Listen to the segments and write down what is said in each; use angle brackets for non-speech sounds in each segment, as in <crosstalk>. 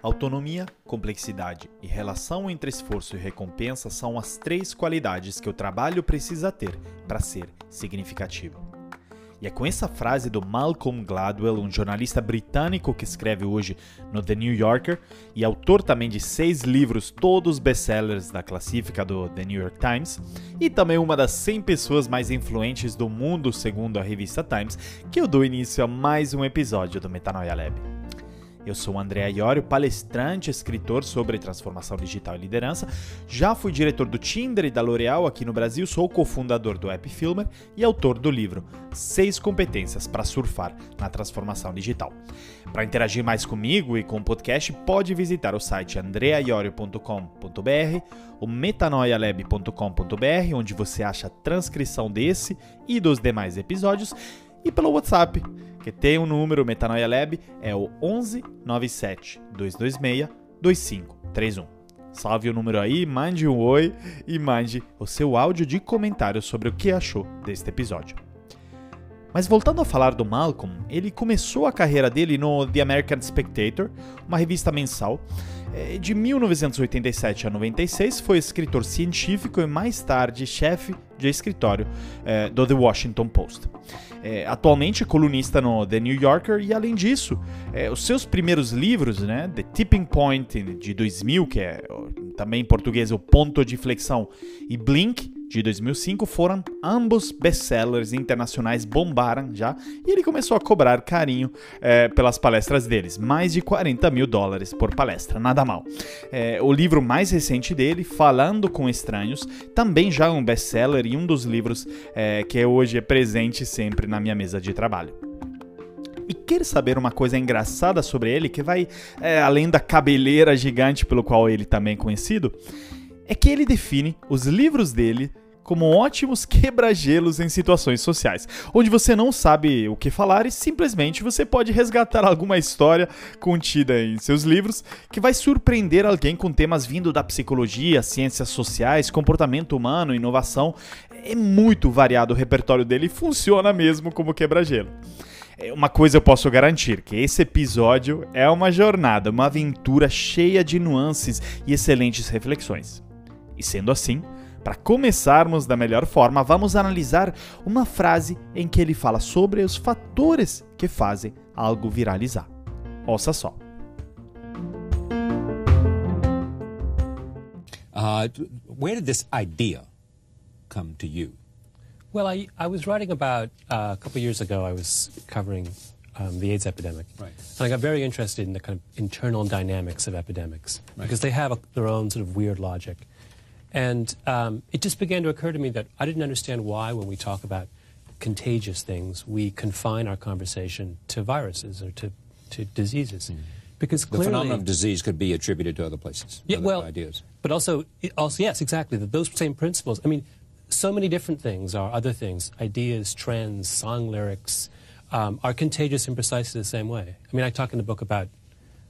Autonomia, complexidade e relação entre esforço e recompensa são as três qualidades que o trabalho precisa ter para ser significativo. E é com essa frase do Malcolm Gladwell, um jornalista britânico que escreve hoje no The New Yorker e autor também de seis livros, todos best-sellers da classifica do The New York Times, e também uma das 100 pessoas mais influentes do mundo, segundo a revista Times, que eu dou início a mais um episódio do Metanoia Lab. Eu sou André Iorio, palestrante, escritor sobre transformação digital e liderança. Já fui diretor do Tinder e da L'Oréal aqui no Brasil, sou cofundador do App Filmer e autor do livro Seis Competências para Surfar na Transformação Digital. Para interagir mais comigo e com o podcast, pode visitar o site andreaiorio.com.br, o metanoialab.com.br, onde você acha a transcrição desse e dos demais episódios, e pelo WhatsApp que tem um número, Metanoia Lab, é o 11 97 226 2531. Salve o número aí, mande um oi e mande o seu áudio de comentário sobre o que achou deste episódio. Mas voltando a falar do Malcolm, ele começou a carreira dele no The American Spectator, uma revista mensal. É, de 1987 a 96 foi escritor científico e mais tarde chefe de escritório é, do The Washington Post. É, atualmente colunista no The New Yorker e além disso, é, os seus primeiros livros, né, The Tipping Point de 2000, que é também em português o ponto de inflexão, e Blink de 2005 foram ambos best-sellers internacionais, bombaram já, e ele começou a cobrar carinho é, pelas palestras deles, mais de 40 mil dólares por palestra, nada mal. É, o livro mais recente dele, Falando com Estranhos, também já é um best-seller e um dos livros é, que hoje é presente sempre na minha mesa de trabalho. E quer saber uma coisa engraçada sobre ele, que vai é, além da cabeleira gigante pelo qual ele também é conhecido? é que ele define os livros dele como ótimos quebra-gelos em situações sociais, onde você não sabe o que falar e simplesmente você pode resgatar alguma história contida em seus livros que vai surpreender alguém com temas vindo da psicologia, ciências sociais, comportamento humano, inovação. É muito variado o repertório dele e funciona mesmo como quebra-gelo. É, uma coisa eu posso garantir, que esse episódio é uma jornada, uma aventura cheia de nuances e excelentes reflexões. E sendo assim, para começarmos da melhor forma, vamos analisar uma frase em que ele fala sobre os fatores que fazem algo viralizar. Ouça só. Uh, where did this idea come to you? Well, I, I was writing about uh, a couple of years ago. I was covering um, the AIDS epidemic, right. and I got very interested in the kind of internal dynamics of epidemics right. because they have a, their own sort of weird logic. And um, it just began to occur to me that I didn't understand why, when we talk about contagious things, we confine our conversation to viruses or to, to diseases. Mm. Because clearly, the phenomenon of disease could be attributed to other places, yeah, other well, ideas. But also, also, yes, exactly. That those same principles. I mean, so many different things are other things, ideas, trends, song lyrics, um, are contagious in precisely the same way. I mean, I talk in the book about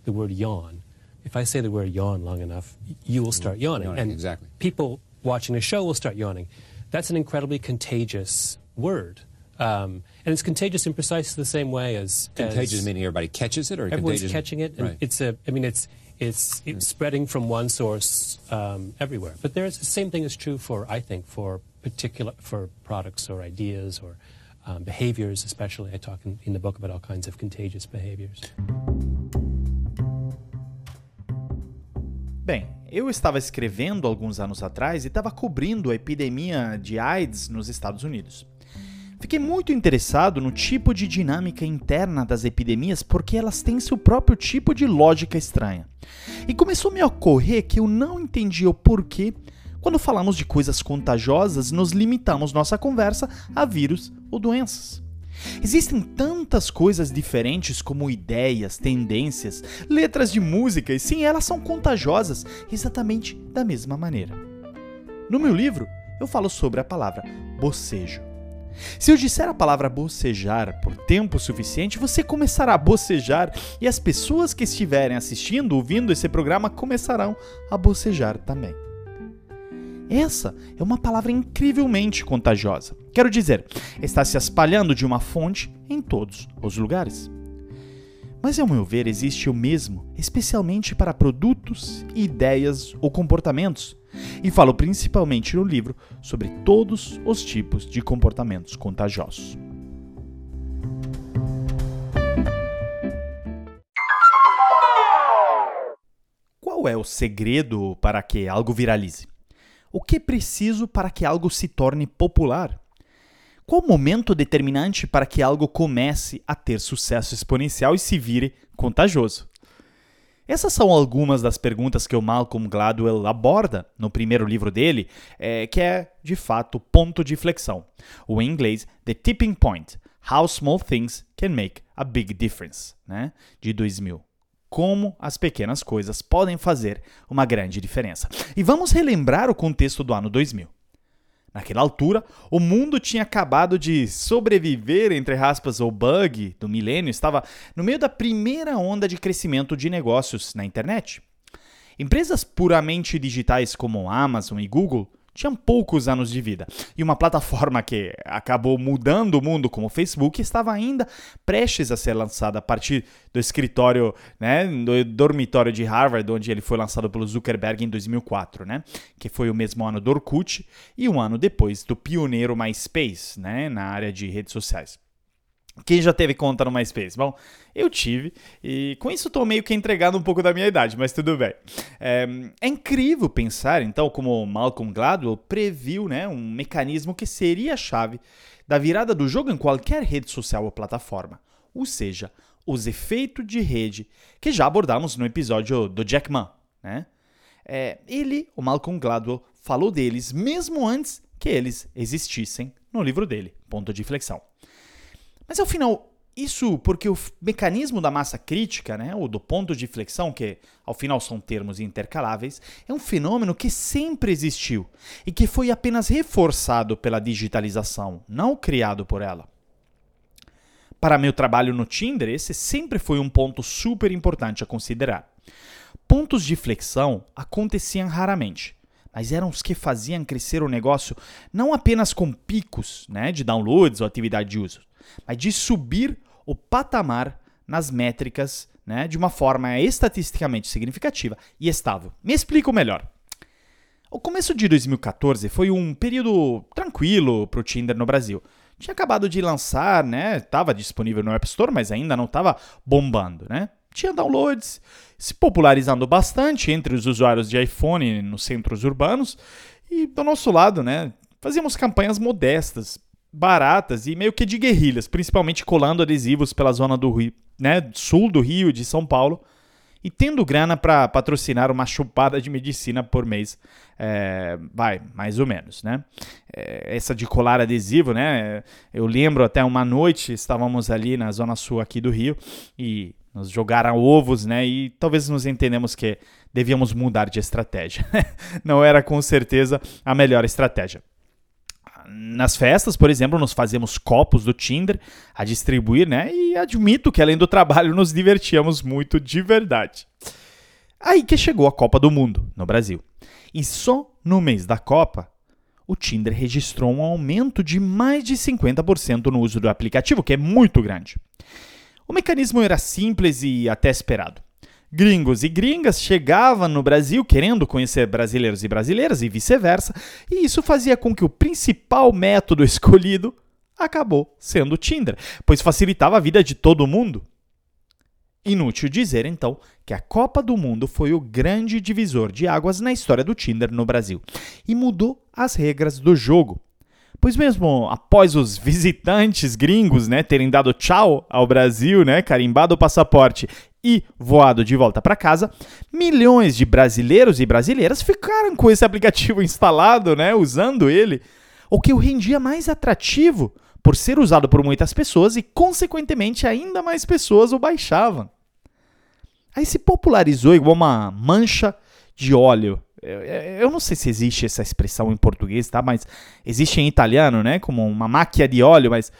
the word yawn if I say the word yawn long enough, you will start yawning. yawning and exactly. people watching a show will start yawning. That's an incredibly contagious word. Um, and it's contagious in precisely the same way as contagious as meaning everybody catches it, or everyone's contagious? catching it. Right. It's a. I mean, it's it's, it's spreading from one source um, everywhere. But there's the same thing is true for I think for particular for products or ideas or um, behaviors, especially. I talk in, in the book about all kinds of contagious behaviors. Bem, eu estava escrevendo alguns anos atrás e estava cobrindo a epidemia de AIDS nos Estados Unidos. Fiquei muito interessado no tipo de dinâmica interna das epidemias porque elas têm seu próprio tipo de lógica estranha. E começou a me ocorrer que eu não entendia o porquê, quando falamos de coisas contagiosas, nos limitamos nossa conversa a vírus ou doenças. Existem tantas coisas diferentes como ideias, tendências, letras de música, e sim, elas são contagiosas exatamente da mesma maneira. No meu livro, eu falo sobre a palavra bocejo. Se eu disser a palavra bocejar por tempo suficiente, você começará a bocejar e as pessoas que estiverem assistindo, ouvindo esse programa começarão a bocejar também. Essa é uma palavra incrivelmente contagiosa. Quero dizer, está se espalhando de uma fonte em todos os lugares. Mas, ao meu ver, existe o mesmo, especialmente para produtos, ideias ou comportamentos. E falo principalmente no livro sobre todos os tipos de comportamentos contagiosos. Qual é o segredo para que algo viralize? O que é preciso para que algo se torne popular? Qual o momento determinante para que algo comece a ter sucesso exponencial e se vire contagioso? Essas são algumas das perguntas que o Malcolm Gladwell aborda no primeiro livro dele, é, que é, de fato, ponto de inflexão. O em inglês, The Tipping Point: How Small Things Can Make a Big Difference, né? de 2000 como as pequenas coisas podem fazer uma grande diferença. E vamos relembrar o contexto do ano 2000. Naquela altura, o mundo tinha acabado de sobreviver, entre aspas, o bug do milênio, estava no meio da primeira onda de crescimento de negócios na internet. Empresas puramente digitais como Amazon e Google tinham poucos anos de vida. E uma plataforma que acabou mudando o mundo como o Facebook estava ainda prestes a ser lançada a partir do escritório, né, do dormitório de Harvard, onde ele foi lançado pelo Zuckerberg em 2004, né, que foi o mesmo ano do Orkut e um ano depois do pioneiro MySpace, né, na área de redes sociais. Quem já teve conta no MySpace? Bom, eu tive, e com isso estou meio que entregando um pouco da minha idade, mas tudo bem. É, é, incrível pensar, então, como Malcolm Gladwell previu né, um mecanismo que seria a chave da virada do jogo em qualquer rede social ou plataforma, ou seja, os efeitos de rede que já abordamos no episódio do Jack Ma. Né? É, ele, o Malcolm Gladwell, falou deles mesmo antes que eles existissem no livro dele, Ponto de Inflexão. Mas ao final, isso porque o mecanismo da massa crítica, né, ou do ponto de inflexão, que ao final são termos intercaláveis, é um fenômeno que sempre existiu e que foi apenas reforçado pela digitalização, não criado por ela. Para meu trabalho no Tinder, esse sempre foi um ponto super importante a considerar. Pontos de flexão aconteciam raramente, mas eram os que faziam crescer o negócio não apenas com picos né, de downloads ou atividade de uso, mas de subir o patamar nas métricas né, de uma forma estatisticamente significativa e estável. Me explico melhor. O começo de 2014 foi um período tranquilo para o Tinder no Brasil. Tinha acabado de lançar, né? Estava disponível no App Store, mas ainda não estava bombando, né? Tinha downloads, se popularizando bastante entre os usuários de iPhone nos centros urbanos. E do nosso lado, né? Fazíamos campanhas modestas, baratas e meio que de guerrilhas, principalmente colando adesivos pela zona do Rio, né, sul do Rio, de São Paulo, e tendo grana para patrocinar uma chupada de medicina por mês, é, vai, mais ou menos, né? É, essa de colar adesivo, né? Eu lembro até uma noite, estávamos ali na zona sul aqui do Rio e nos jogaram ovos, né? E talvez nos entendemos que devíamos mudar de estratégia. <laughs> Não era com certeza a melhor estratégia nas festas, por exemplo, nós fazíamos copos do Tinder a distribuir, né? E admito que além do trabalho nos divertíamos muito de verdade. Aí que chegou a Copa do Mundo no Brasil. E só no mês da Copa, o Tinder registrou um aumento de mais de 50% no uso do aplicativo, que é muito grande. O mecanismo era simples e até esperado gringos e gringas chegavam no Brasil querendo conhecer brasileiros e brasileiras e vice-versa, e isso fazia com que o principal método <laughs> escolhido acabou sendo o Tinder, pois facilitava a vida de todo mundo. Inútil dizer então que a Copa do Mundo foi o grande divisor de águas na história do Tinder no Brasil e mudou as regras do jogo. Pois mesmo após os <laughs> visitantes gringos né, terem dado tchau ao Brasil, né, carimbado o passaporte e voado de volta para casa, milhões de brasileiros e brasileiras ficaram com esse aplicativo <laughs> instalado, né, usando ele, o que o rendia mais atrativo por ser usado por muitas pessoas e, consequentemente, ainda mais pessoas o baixavam. Aí se popularizou igual uma mancha de óleo. Eu não sei se existe essa expressão em português, tá? Mas existe em italiano, né? Como uma máquia de óleo, mas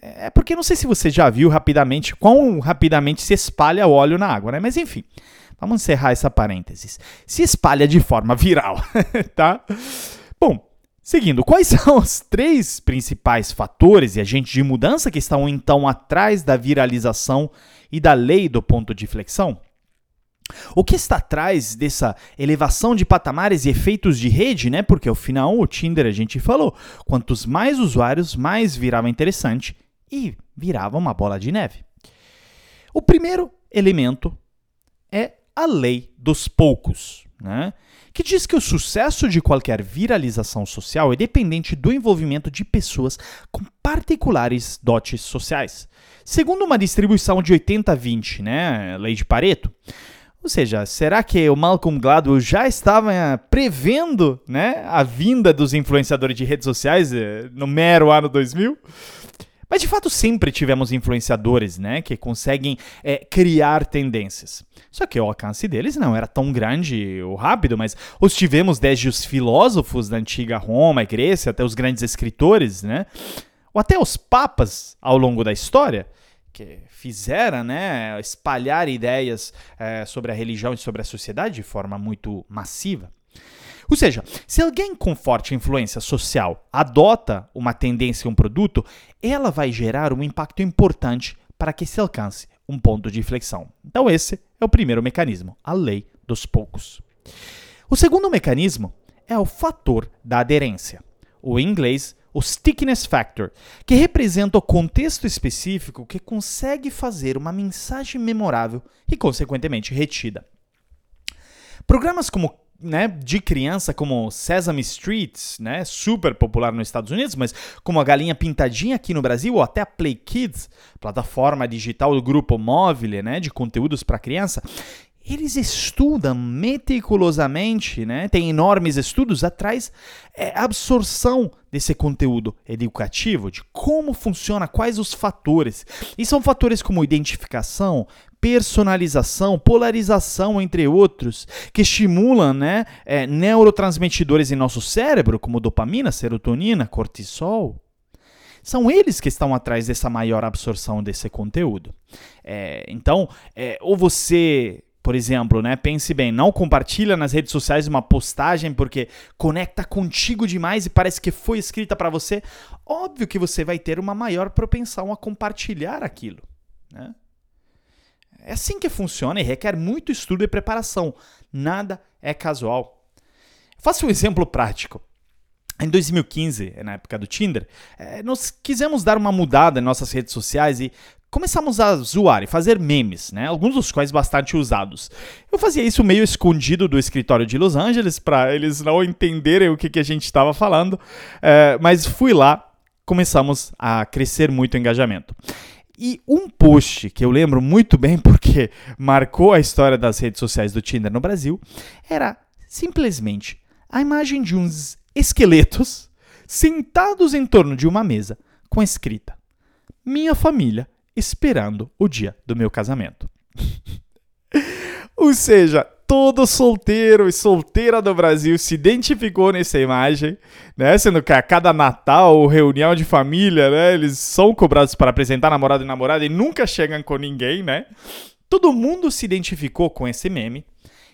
é porque não sei se você já viu rapidamente quão rapidamente se espalha óleo na água, né? Mas enfim, vamos encerrar essa parênteses. Se espalha de forma viral, <laughs> tá? Bom, Seguindo, quais são os três principais fatores e agentes de mudança que estão então atrás da viralização e da lei do ponto de flexão? O que está atrás dessa elevação de patamares e efeitos de rede, né? Porque ao final o Tinder a gente falou, quantos mais usuários, mais virava interessante e virava uma bola de neve. O primeiro elemento é a lei dos poucos, né? que diz que o sucesso de qualquer viralização social é dependente do envolvimento de pessoas com particulares dotes sociais. Segundo uma distribuição de 80-20, né, lei de Pareto, ou seja, será que o Malcolm Gladwell já estava eh, prevendo né, a vinda dos influenciadores de redes sociais eh, no mero ano 2000? Mas de fato sempre tivemos influenciadores, né, que conseguem é, criar tendências. Só que o alcance deles não era tão grande ou rápido, mas os tivemos desde os filósofos da antiga Roma e Grécia até os grandes escritores, né, ou até os papas ao longo da história que fizeram, né, espalhar ideias é, sobre a religião e sobre a sociedade de forma muito massiva. Ou seja, se alguém com forte influência social adota uma tendência em um produto, ela vai gerar um impacto importante para que se alcance um ponto de inflexão. Então, esse é o primeiro mecanismo, a lei dos poucos. O segundo mecanismo é o fator da aderência, ou em inglês, o stickiness factor, que representa o contexto específico que consegue fazer uma mensagem memorável e, consequentemente, retida. Programas como né, de criança como Sesame Street, né, super popular nos Estados Unidos, mas como a Galinha Pintadinha aqui no Brasil, ou até a Play Kids, plataforma digital do grupo móvel né, de conteúdos para criança, eles estudam meticulosamente, né? Tem enormes estudos atrás é, absorção desse conteúdo educativo, de como funciona, quais os fatores. E são fatores como identificação, personalização, polarização, entre outros, que estimulam né, é, neurotransmitidores em nosso cérebro, como dopamina, serotonina, cortisol. São eles que estão atrás dessa maior absorção desse conteúdo. É, então, é, ou você por exemplo, né? Pense bem, não compartilha nas redes sociais uma postagem porque conecta contigo demais e parece que foi escrita para você. Óbvio que você vai ter uma maior propensão a compartilhar aquilo, né? É assim que funciona e requer muito estudo e preparação. Nada é casual. Faça um exemplo prático. Em 2015, na época do Tinder, eh, nós quisemos dar uma mudada em nossas redes sociais e começamos a zoar e fazer memes, né? Alguns dos quais bastante usados. Eu fazia isso meio escondido do escritório de Los Angeles para eles não entenderem o que, que a gente estava falando, é, mas fui lá, começamos a crescer muito o engajamento. E um post que eu lembro muito bem <laughs> porque marcou a história das redes sociais do Tinder no Brasil era simplesmente a imagem de uns esqueletos sentados em torno de uma mesa com a escrita: Minha família esperando o dia do meu casamento. <laughs> Ou seja, todo solteiro e solteira do Brasil se identificou nessa imagem, né? Sendo que a cada Natal ou reunião de família, né? Eles são cobrados para apresentar namorado e namorada e nunca chegam com ninguém, né? Todo mundo se identificou com esse meme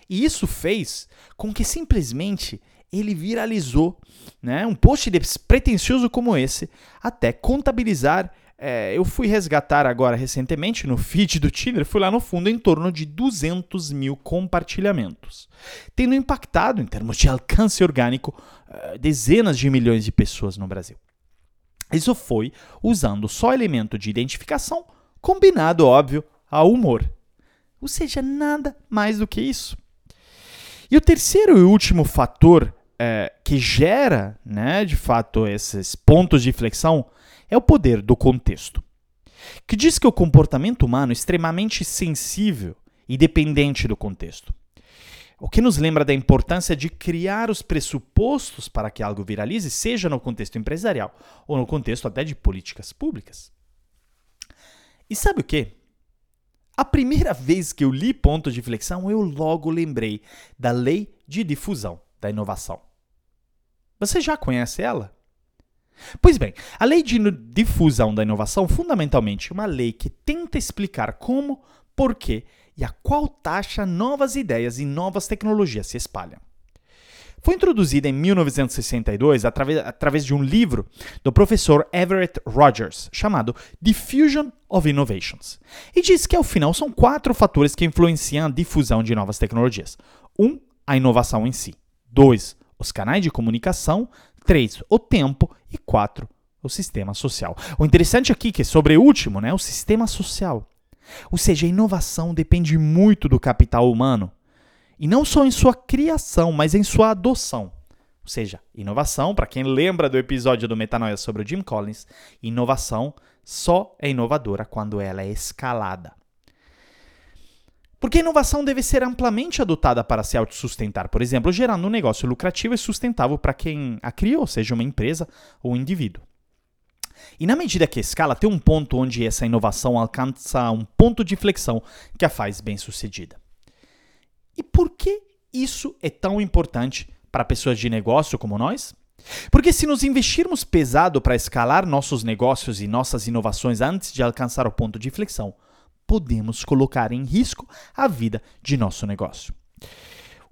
e isso fez com que simplesmente ele viralizou, né? Um post despretensioso como esse até contabilizar é, eu fui resgatar agora recentemente no feed do Tinder, fui lá no fundo em torno de 200 mil compartilhamentos, tendo impactado, em termos de alcance orgânico, é, dezenas de milhões de pessoas no Brasil. Isso foi usando só elemento de identificação, combinado, óbvio, ao humor. Ou seja, nada mais do que isso. E o terceiro e último fator é, que gera, né, de fato, esses pontos de inflexão é o poder do contexto, que diz que o comportamento humano é extremamente sensível e dependente do contexto. O que nos lembra da importância de criar os pressupostos para que algo viralize, seja no contexto empresarial ou no contexto até de políticas públicas. E sabe o que? A primeira vez que eu li ponto de flexão, eu logo lembrei da lei de difusão da inovação. Você já conhece ela? Pois bem, a lei de difusão da inovação, fundamentalmente, é uma lei que tenta explicar como, por quê e a qual taxa novas ideias e novas tecnologias se espalham. foi introduzida em 1962 através, através de um livro do professor Everett Rogers, chamado Diffusion of Innovations, e diz que ao final são quatro fatores que influenciam a difusão de novas tecnologias. Um, a inovação em si. Dois, os canais de comunicação. Três, o tempo. E quatro, o sistema social. O interessante aqui é que sobre o último, né, o sistema social. Ou seja, a inovação depende muito do capital humano. E não só em sua criação, mas em sua adoção. Ou seja, inovação, para quem lembra do episódio do Metanoia sobre o Jim Collins, inovação só é inovadora quando ela é escalada. Porque a inovação deve ser amplamente adotada para se autossustentar, por exemplo, gerando um negócio lucrativo e sustentável para quem a criou, seja uma empresa ou um indivíduo. E na medida que a escala, tem um ponto onde essa inovação alcança um ponto de flexão que a faz bem-sucedida. E por que isso é tão importante para pessoas de negócio como nós? Porque se nos investirmos pesado para escalar nossos negócios e nossas inovações antes de alcançar o ponto de flexão, podemos colocar em risco a vida de nosso negócio.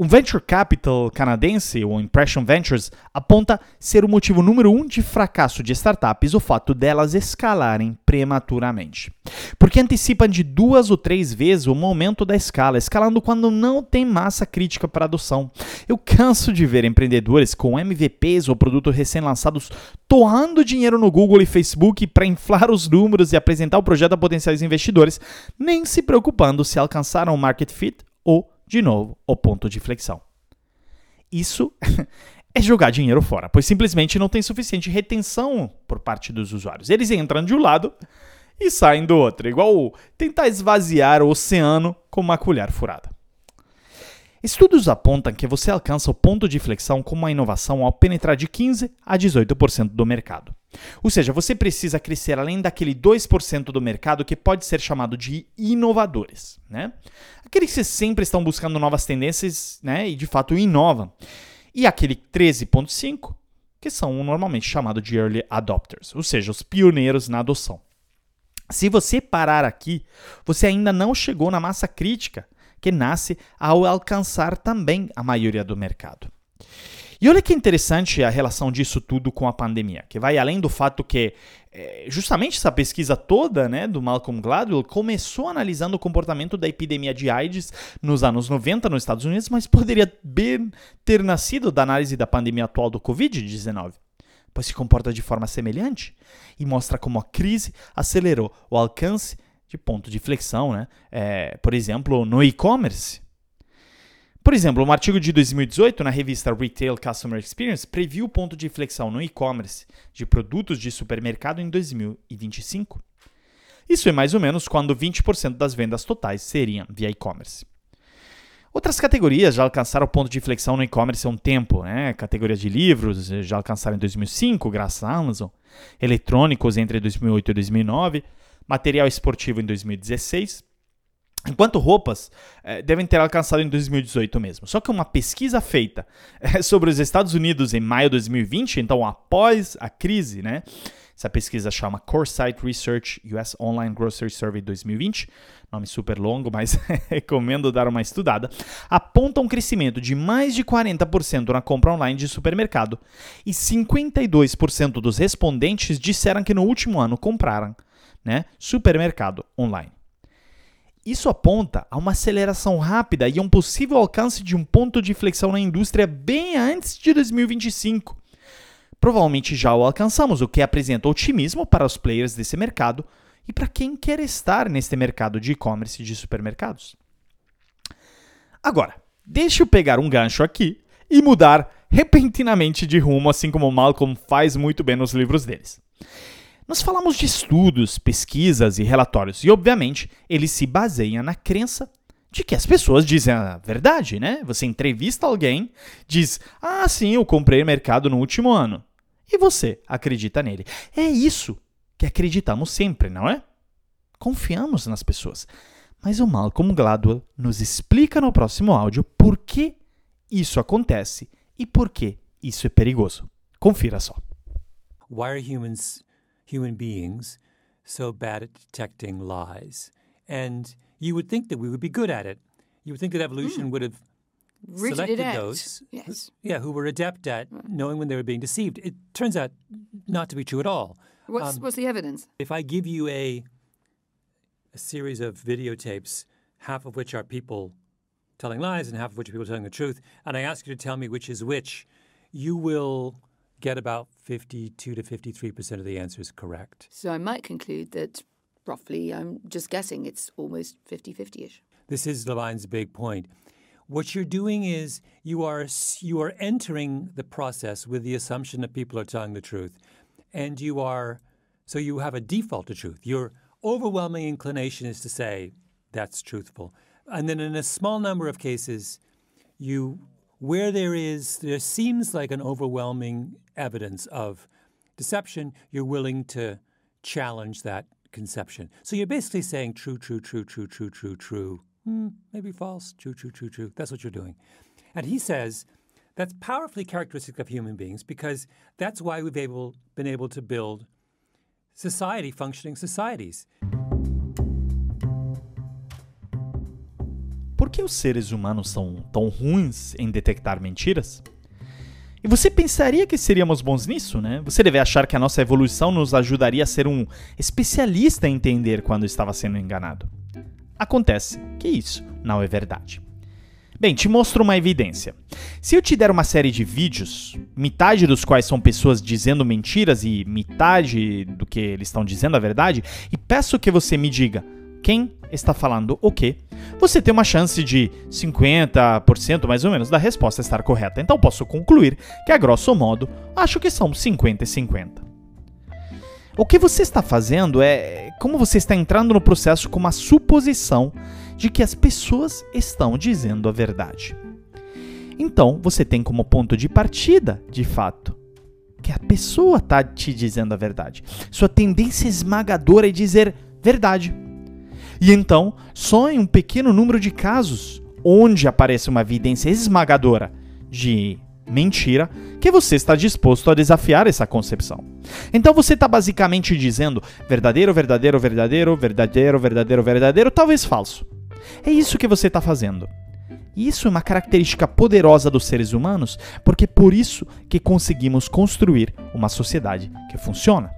O venture capital canadense, o Impression Ventures, aponta ser o motivo número um de fracasso de startups o fato delas escalarem prematuramente. Porque antecipam de duas ou três vezes o momento da escala, escalando quando não tem massa crítica para adoção. Eu canso de ver empreendedores com MVPs ou produtos recém-lançados torrando dinheiro no Google e Facebook para inflar os números e apresentar o projeto a potenciais investidores, nem se preocupando se alcançaram o market fit ou de novo, o ponto de flexão. Isso <laughs> é jogar dinheiro fora, pois simplesmente não tem suficiente retenção por parte dos usuários. Eles entram de um lado e saem do outro, igual tentar esvaziar o oceano com uma colher furada. Estudos apontam que você alcança o ponto de flexão com uma inovação ao penetrar de 15 a 18% do mercado. Ou seja, você precisa crescer além daquele 2% do mercado que pode ser chamado de inovadores. Né? Aqueles que sempre estão buscando novas tendências né, e de fato inovam. E aquele 13,5%, que são normalmente chamados de early adopters, ou seja, os pioneiros na adoção. Se você parar aqui, você ainda não chegou na massa crítica que nasce ao alcançar também a maioria do mercado. E olha que interessante a relação disso tudo com a pandemia, que vai além do fato que é, justamente essa pesquisa toda né, do Malcolm Gladwell começou analisando o comportamento da epidemia de AIDS nos anos 90 nos Estados Unidos, mas poderia bem ter nascido da análise da pandemia atual do Covid-19 pois se comporta de forma semelhante e mostra como a crise acelerou o alcance de ponto de flexão, né? É, por exemplo, no e-commerce. Por exemplo, um artigo de 2018 na revista Retail Customer Experience previu o ponto de flexão no e-commerce de produtos de supermercado em 2025. Isso é mais ou menos quando 20% das vendas totais seriam via e-commerce. Outras categorias já alcançaram o ponto de flexão no e-commerce há um tempo, né? Categorias de livros já alcançaram em 2005, graças à Amazon. Eletrônicos entre 2008 e 2009 material esportivo em 2016, enquanto roupas eh, devem ter alcançado em 2018 mesmo. Só que uma pesquisa feita eh, sobre os Estados Unidos em maio de 2020, então após a crise, né? Essa pesquisa chama Coresight Research US Online Grocery Survey 2020, nome super longo, mas <laughs> recomendo dar uma estudada, aponta um crescimento de mais de 40% na compra online de supermercado e 52% dos respondentes disseram que no último ano compraram né? Supermercado online. Isso aponta a uma aceleração rápida e a um possível alcance de um ponto de inflexão na indústria bem antes de 2025. Provavelmente já o alcançamos, o que apresenta otimismo para os players desse mercado e para quem quer estar neste mercado de e-commerce de supermercados. Agora, deixe eu pegar um gancho aqui e mudar repentinamente de rumo, assim como Malcolm faz muito bem nos livros deles. Nós falamos de estudos, pesquisas e relatórios, e obviamente eles se baseiam na crença de que as pessoas dizem a verdade, né? Você entrevista alguém, diz: Ah, sim, eu comprei mercado no último ano. E você acredita nele. É isso que acreditamos sempre, não é? Confiamos nas pessoas. Mas o Malcolm Gladwell nos explica no próximo áudio por que isso acontece e por que isso é perigoso. Confira só. Why are humans human beings so bad at detecting lies. And you would think that we would be good at it. You would think that evolution mm. would have Rooted selected out. those, Yes. yeah, who were adept at knowing when they were being deceived. It turns out not to be true at all. What's, Um, what's the evidence? If I give you a a series of videotapes, half of which are people telling lies and half of which are people telling the truth, and I ask you to tell me which is which, you will get about 52 to 53% of the answers correct. So I might conclude that roughly, I'm just guessing, it's almost 50 50 ish. This is Levine's big point. What you're doing is you are you are entering the process with the assumption that people are telling the truth, and you are so you have a default to truth. Your overwhelming inclination is to say that's truthful, and then in a small number of cases, you where there is there seems like an overwhelming evidence of deception, you're willing to challenge that conception. So you're basically saying true, true, true, true, true, true, true. Hmm, maybe false. True, true, true, true. That's what you're doing. And he says that's powerfully characteristic of human beings because that's why we've able, been able to build society, functioning societies. Por que os seres humanos são tão ruins em detectar mentiras? E você pensaria que seríamos bons nisso, né? Você deve achar que a nossa evolução nos ajudaria a ser um especialista em entender quando estava sendo enganado. Acontece que isso não é verdade. Bem, te mostro uma evidência. Se eu te der uma série de vídeos, metade dos quais são pessoas dizendo mentiras e metade do que eles estão dizendo a verdade, e peço que você me diga quem está falando o quê, você tem uma chance de 50% mais ou menos da resposta estar correta. Então posso concluir que, a grosso modo, acho que são 50 e 50. O que você está fazendo é como você está entrando no processo com uma suposição de que as pessoas estão dizendo a verdade. Então, você tem como ponto de partida, de fato, que a pessoa está te dizendo a verdade. Sua tendência esmagadora é dizer verdade. E então, só em um pequeno número de casos onde aparece uma evidência esmagadora de mentira que você está disposto a desafiar essa concepção. Então você está basicamente dizendo verdadeiro, verdadeiro, verdadeiro, verdadeiro, verdadeiro, verdadeiro, talvez falso. É isso que você está fazendo. Isso é uma característica poderosa dos seres humanos, porque é por isso que conseguimos construir uma sociedade que funciona.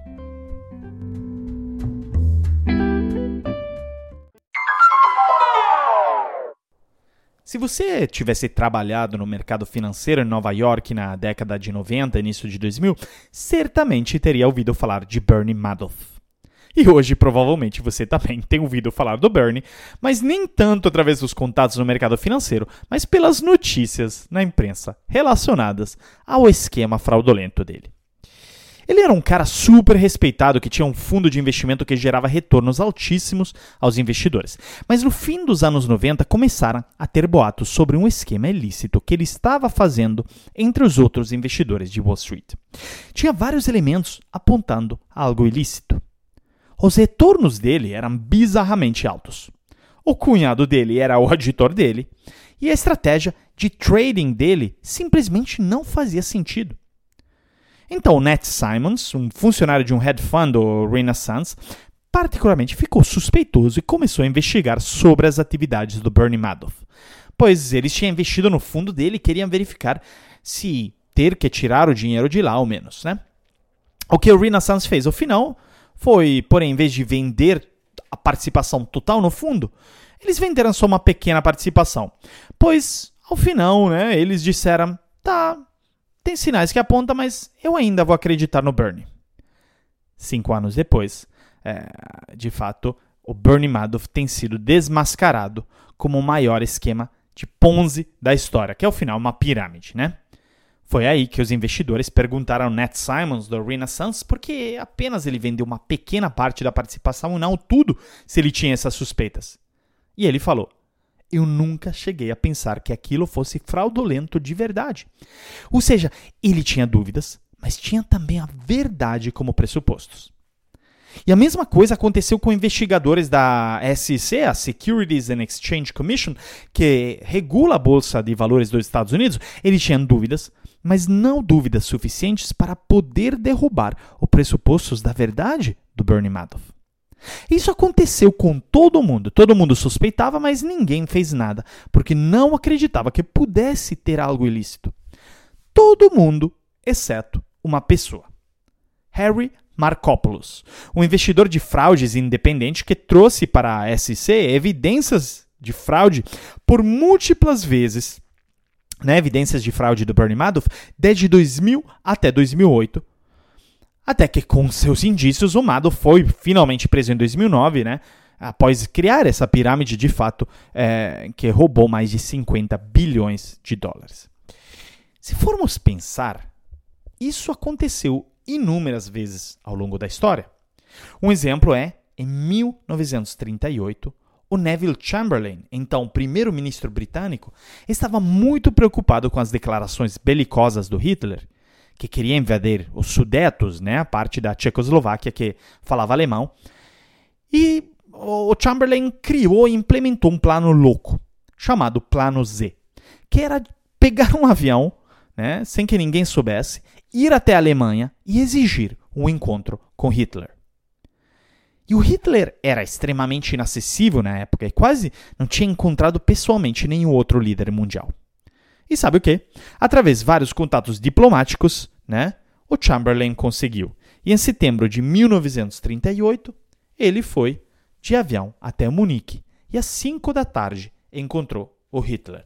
Se você tivesse trabalhado no mercado financeiro em Nova York na década de 90, início de 2000, certamente teria ouvido falar de Bernie Madoff. E hoje, provavelmente, você também tem ouvido falar do Bernie, mas nem tanto através dos contatos no mercado financeiro, mas pelas notícias na imprensa relacionadas ao esquema fraudulento dele. Ele era um cara super respeitado que tinha um fundo de investimento que gerava retornos altíssimos aos investidores. Mas no fim dos anos 90 começaram a ter boatos sobre um esquema ilícito que ele estava fazendo entre os outros investidores de Wall Street. Tinha vários elementos apontando algo ilícito. Os retornos dele eram bizarramente altos. O cunhado dele era o <laughs> auditor dele e a estratégia de trading dele simplesmente não fazia sentido. Então, Nat Simons, um funcionário de um hedge fund, o Renaissance, particularmente ficou suspeitoso e começou a investigar sobre as atividades do Bernie Madoff, pois eles tinham investido no fundo dele e queriam verificar se ter que tirar o dinheiro de lá ao menos, né? O que o Renaissance fez ao final foi, porém, em vez de vender a participação total no fundo, eles venderam só uma pequena participação, pois ao final, né, eles disseram, tá, tem sinais que apontam, mas eu ainda vou acreditar no Bernie. Cinco anos depois, é, de fato, o Bernie Madoff tem sido desmascarado como o maior esquema de Ponzi da história, que é, ao final, uma pirâmide, né? Foi aí que os investidores perguntaram ao Nat Simons do Renaissance por que apenas ele vendeu uma pequena parte da participação e não tudo se ele tinha essas suspeitas. E ele falou: eu nunca cheguei a pensar que aquilo fosse fraudulento de verdade. Ou seja, ele tinha dúvidas, mas tinha também a verdade como pressupostos. E a mesma coisa aconteceu com investigadores da SEC, a Securities and Exchange Commission, que regula a bolsa de valores dos Estados Unidos. Eles tinham dúvidas, mas não dúvidas suficientes para poder derrubar os pressupostos da verdade do Bernie Madoff. Isso aconteceu com todo mundo. Todo mundo suspeitava, mas ninguém fez nada, porque não acreditava que pudesse ter algo ilícito. Todo mundo, exceto uma pessoa. Harry Markopoulos, um investidor de fraudes independente que trouxe para a SC evidências de fraude por múltiplas vezes, né, evidências de fraude do Bernie Madoff, desde 2000 até 2008, até que com seus indícios o Madoff foi finalmente preso em 2009, né, após criar essa pirâmide de fato é, que roubou mais de 50 bilhões de dólares. Se formos pensar, isso aconteceu inúmeras vezes ao longo da história. Um exemplo é, em 1938, o Neville Chamberlain, então primeiro-ministro britânico, estava muito preocupado com as declarações belicosas do Hitler, que queria invadir os Sudetos, né, a parte da Tchecoslováquia que falava alemão. E o Chamberlain criou e implementou um plano louco, chamado Plano Z, que era pegar um avião, né, sem que ninguém soubesse, ir até a Alemanha e exigir um encontro com Hitler. E o Hitler era extremamente inacessível na época e quase não tinha encontrado pessoalmente nenhum outro líder mundial. E sabe o que? Através de vários contatos diplomáticos, né, o Chamberlain conseguiu. E em setembro de 1938, ele foi de avião até Munique e às 5 da tarde encontrou o Hitler.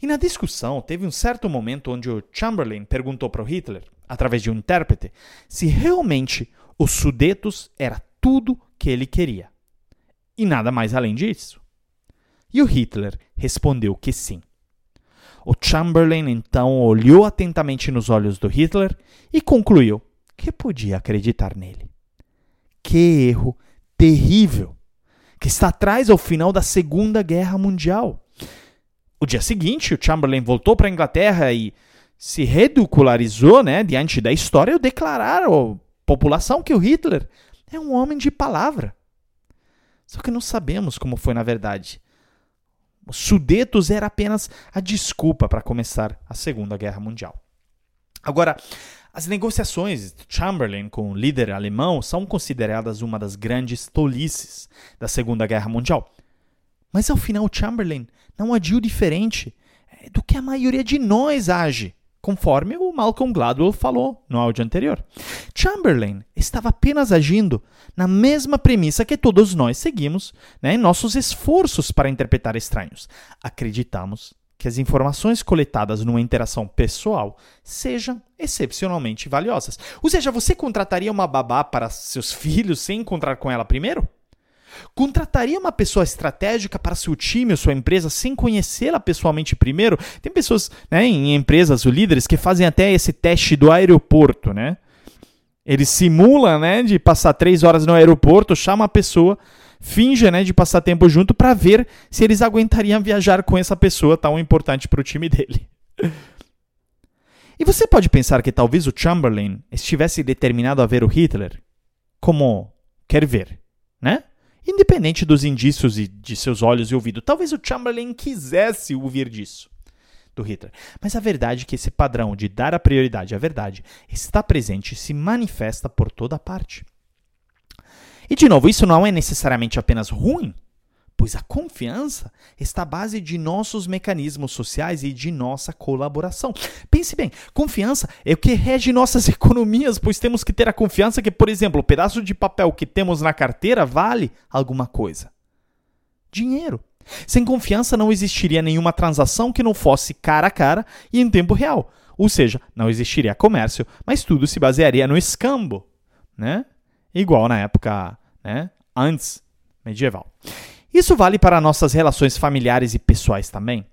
E na discussão, teve um certo momento onde o Chamberlain perguntou para o Hitler, através de um intérprete, se realmente os Sudetos era tudo que ele queria. E nada mais além disso. E o Hitler respondeu que sim. O Chamberlain então olhou atentamente nos olhos do Hitler e concluiu que podia acreditar nele. Que erro terrível! Que está atrás ao final da Segunda Guerra Mundial. O dia seguinte, o Chamberlain voltou para a Inglaterra e se ridicularizou né, diante da história ao declarar à população que o Hitler é um homem de palavra. Só que não sabemos como foi na verdade. Os Sudetos era apenas a desculpa para começar a Segunda Guerra Mundial. Agora, as negociações de Chamberlain com o líder alemão são consideradas uma das grandes tolices da Segunda Guerra Mundial. Mas ao final, Chamberlain não agiu diferente é, do que a maioria de nós age, conforme o Malcolm Gladwell falou no áudio anterior. Chamberlain estava apenas agindo na mesma premissa que todos nós seguimos né, em nossos esforços para interpretar estranhos. Acreditamos que as informações coletadas numa interação pessoal sejam excepcionalmente valiosas. Ou seja, você contrataria uma babá para seus filhos sem encontrar com ela primeiro? Contrataria uma pessoa estratégica para seu time ou sua empresa sem conhecê-la pessoalmente primeiro? Tem pessoas né, em empresas, os líderes, que fazem até esse teste do aeroporto, né? Ele simula, né, de passar três horas no aeroporto, chama a pessoa, finge, né, de passar tempo junto para ver se eles aguentariam viajar com essa pessoa tão importante para o time dele. <laughs> E você pode pensar que talvez o Chamberlain estivesse determinado a ver o Hitler como quer ver, né? Independente dos indícios de seus olhos e ouvido. Talvez o Chamberlain quisesse ouvir disso do Hitler. Mas a verdade é que esse padrão de dar a prioridade à verdade está presente e se manifesta por toda parte. E de novo, isso não é necessariamente apenas ruim pois a confiança está à base de nossos mecanismos sociais e de nossa colaboração. Pense bem, confiança é o que rege nossas <laughs> economias, pois temos que ter a confiança que, por exemplo, o pedaço de papel que temos na carteira vale alguma coisa. Dinheiro. Sem confiança não existiria nenhuma transação que não fosse cara a cara e em tempo real. Ou seja, não existiria comércio, mas tudo se basearia no escambo, né? Igual na época, né, antes medieval. Isso vale para nossas relações familiares e pessoais também.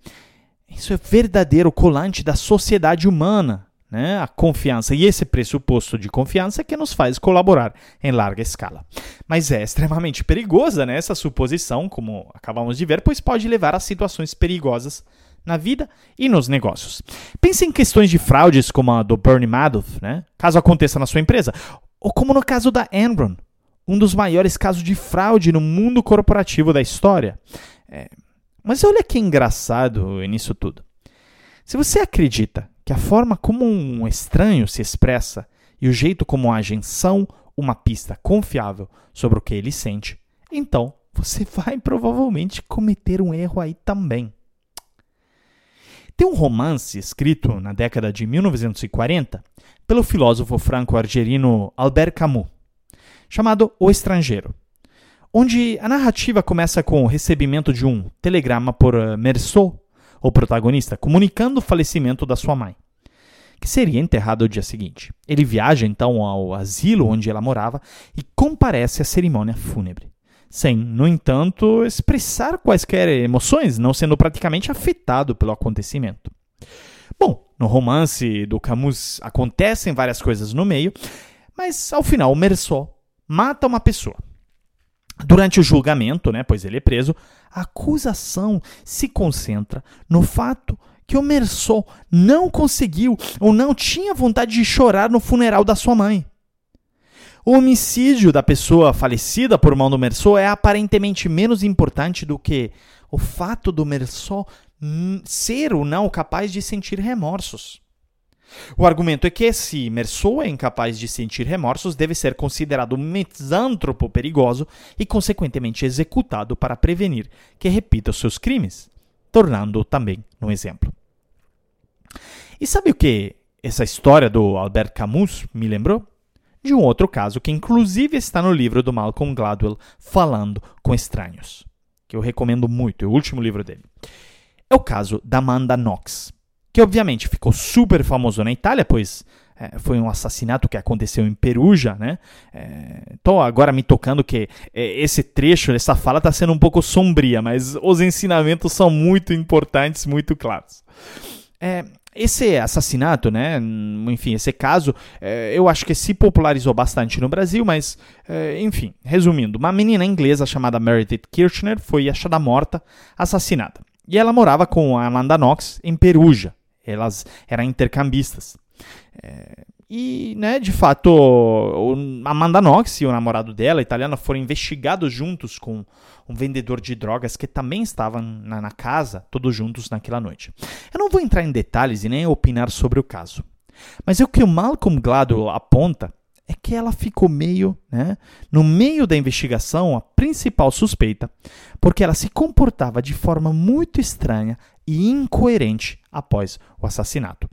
Isso é verdadeiro colante da sociedade humana, né? a confiança. E esse pressuposto de confiança é que nos faz colaborar em larga escala. Mas é extremamente perigosa né? essa suposição, como acabamos de ver, pois pode levar a situações perigosas na vida e nos negócios. Pense em questões de fraudes como a do Bernie Madoff, né? caso aconteça na sua empresa, ou como no caso da Enron, um dos maiores casos de fraude no mundo corporativo da história. É, mas olha que engraçado nisso tudo. Se você acredita que a forma como um estranho se expressa e o jeito como agem são uma pista confiável sobre o que ele sente, então você vai provavelmente cometer um erro aí também. Tem um romance escrito na década de 1940 pelo filósofo franco-argerino Albert Camus, chamado O Estrangeiro, onde a narrativa começa com o recebimento de um telegrama por eh, Meursault, o protagonista, comunicando o falecimento da sua mãe, que seria enterrada o dia seguinte. Ele viaja então ao asilo onde ela morava e comparece à cerimônia fúnebre sem, no entanto, expressar quaisquer emoções, não sendo praticamente afetado pelo acontecimento. Bom, no romance do Camus acontecem várias coisas no meio, mas ao final Mersot mata uma pessoa. Durante o julgamento, né, pois ele é preso, a acusação se concentra no fato que o Mersot não conseguiu ou não tinha vontade de chorar no funeral da sua mãe. O homicídio da pessoa falecida por mão do Mersot é aparentemente menos importante do que o fato do Mersot ser ou não capaz de sentir remorsos. O argumento é que, se Mersot é incapaz de sentir remorsos, deve ser considerado um misântropo perigoso e, consequentemente, executado para prevenir que repita os seus crimes, tornando-o também um exemplo. E sabe o que essa história do Albert Camus me lembrou? de um outro caso que inclusive está no livro do Malcolm Gladwell, Falando com Estranhos, que eu recomendo muito, é o último livro dele. É o caso da Amanda Knox, que obviamente ficou super famoso na Itália, pois é, foi um assassinato que aconteceu em Perugia, né? Estou é, agora me tocando que é, esse trecho, essa fala está sendo um pouco sombria, mas os ensinamentos são muito importantes, muito claros. É, esse assassinato, né, enfim, esse caso, é, eu acho que se popularizou bastante no Brasil, mas, enfim, resumindo, uma menina inglesa chamada Meredith Kirchner foi achada morta, assassinada. E ela morava com a Amanda Knox em Perugia. Elas eram intercambistas. É, e, né, de fato, Amanda Knox e o namorado dela, italiano, foram investigados juntos com um vendedor de drogas que também estava na, na casa, todos juntos naquela noite. Eu não vou entrar em detalhes e nem opinar sobre o caso. Mas o que o Malcolm Gladwell aponta é que ela ficou meio, né, no meio da investigação, a principal suspeita, porque ela se comportava de forma muito estranha e incoerente após o assassinato.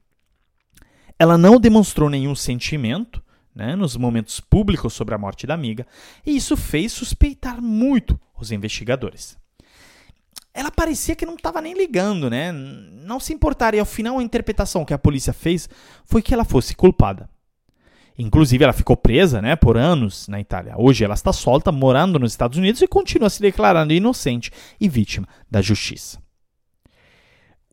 Ela não demonstrou nenhum sentimento né, nos momentos públicos sobre a morte da amiga, e isso fez suspeitar muito os investigadores. Ela parecia que não estava nem ligando, né? Não se importaria. Ao final, a interpretação que a polícia fez foi que ela fosse culpada. Inclusive, ela ficou presa né, por anos na Itália. Hoje, ela está solta, morando nos Estados Unidos e continua se declarando inocente e vítima da justiça.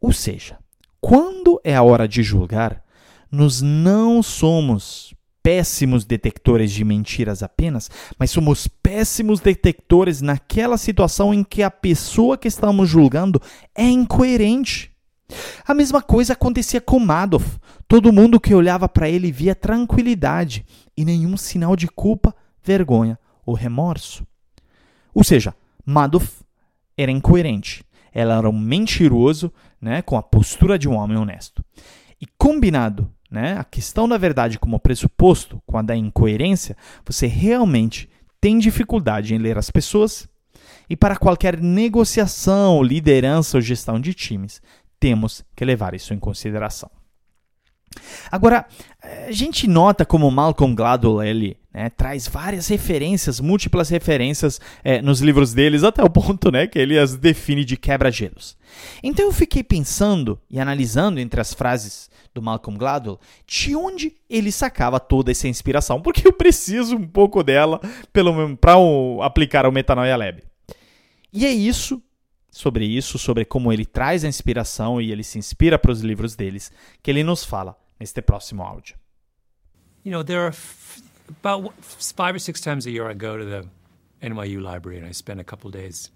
Ou seja, quando é a hora de julgar, nós não somos péssimos detectores de mentiras apenas, mas somos péssimos detectores naquela situação em que a pessoa que estamos julgando é incoerente. A mesma coisa acontecia com Madoff. Todo mundo que olhava para ele via tranquilidade e nenhum sinal de culpa, vergonha ou remorso. Ou seja, Madoff era incoerente. Ela era um mentiroso, né, com a postura de um homem honesto. E combinado né, a questão da verdade como pressuposto com a da incoerência, você realmente tem dificuldade em ler as pessoas. E para qualquer negociação, liderança ou gestão de times, temos que levar isso em consideração. Agora, a gente nota como Malcolm Gladwell ele né, traz várias referências, múltiplas referências é, nos livros deles, até o ponto né, que ele as define de quebra-gelos. Então eu fiquei pensando e analisando entre as frases do Malcolm Gladwell de onde ele sacava toda essa inspiração, porque eu preciso um pouco dela para aplicar ao Metanoia Lab. E é isso, sobre isso, sobre como ele traz a inspiração e ele se inspira para os livros deles, que ele nos fala neste próximo áudio. You know, there are about five or six times a year I go to the NYU library and I spend a couple days.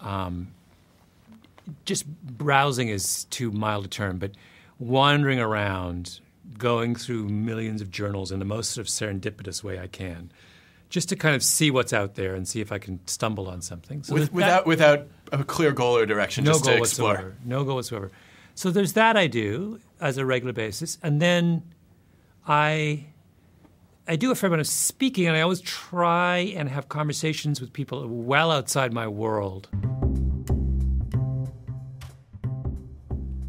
Um, just browsing is too mild a term, but wandering around, going through millions of journals in the most sort of serendipitous way I can, just to kind of see what's out there and see if I can stumble on something. So With, without, without a clear goal or direction, no just goal to explore. Whatsoever. No goal whatsoever. So there's that I do as a regular basis, and then I I do a fair amount of speaking, and I always try and have conversations with people well outside my world.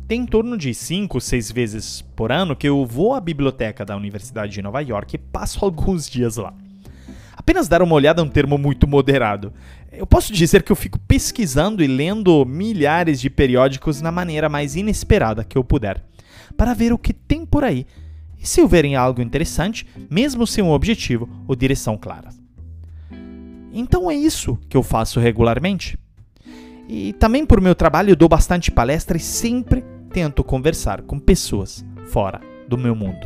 Tem em torno de 5, 6 vezes por ano que eu vou à biblioteca da Universidade de Nova York e passo <laughs> alguns dias lá. Apenas dar uma olhada é um termo muito moderado. Eu posso dizer que eu fico pesquisando e lendo milhares de periódicos na maneira mais inesperada que eu puder, para ver o que tem por aí e se houverem algo interessante, mesmo sem um objetivo ou direção clara. Então é isso que eu faço regularmente. E também por meu trabalho eu dou bastante palestra e sempre tento conversar com pessoas fora do meu mundo.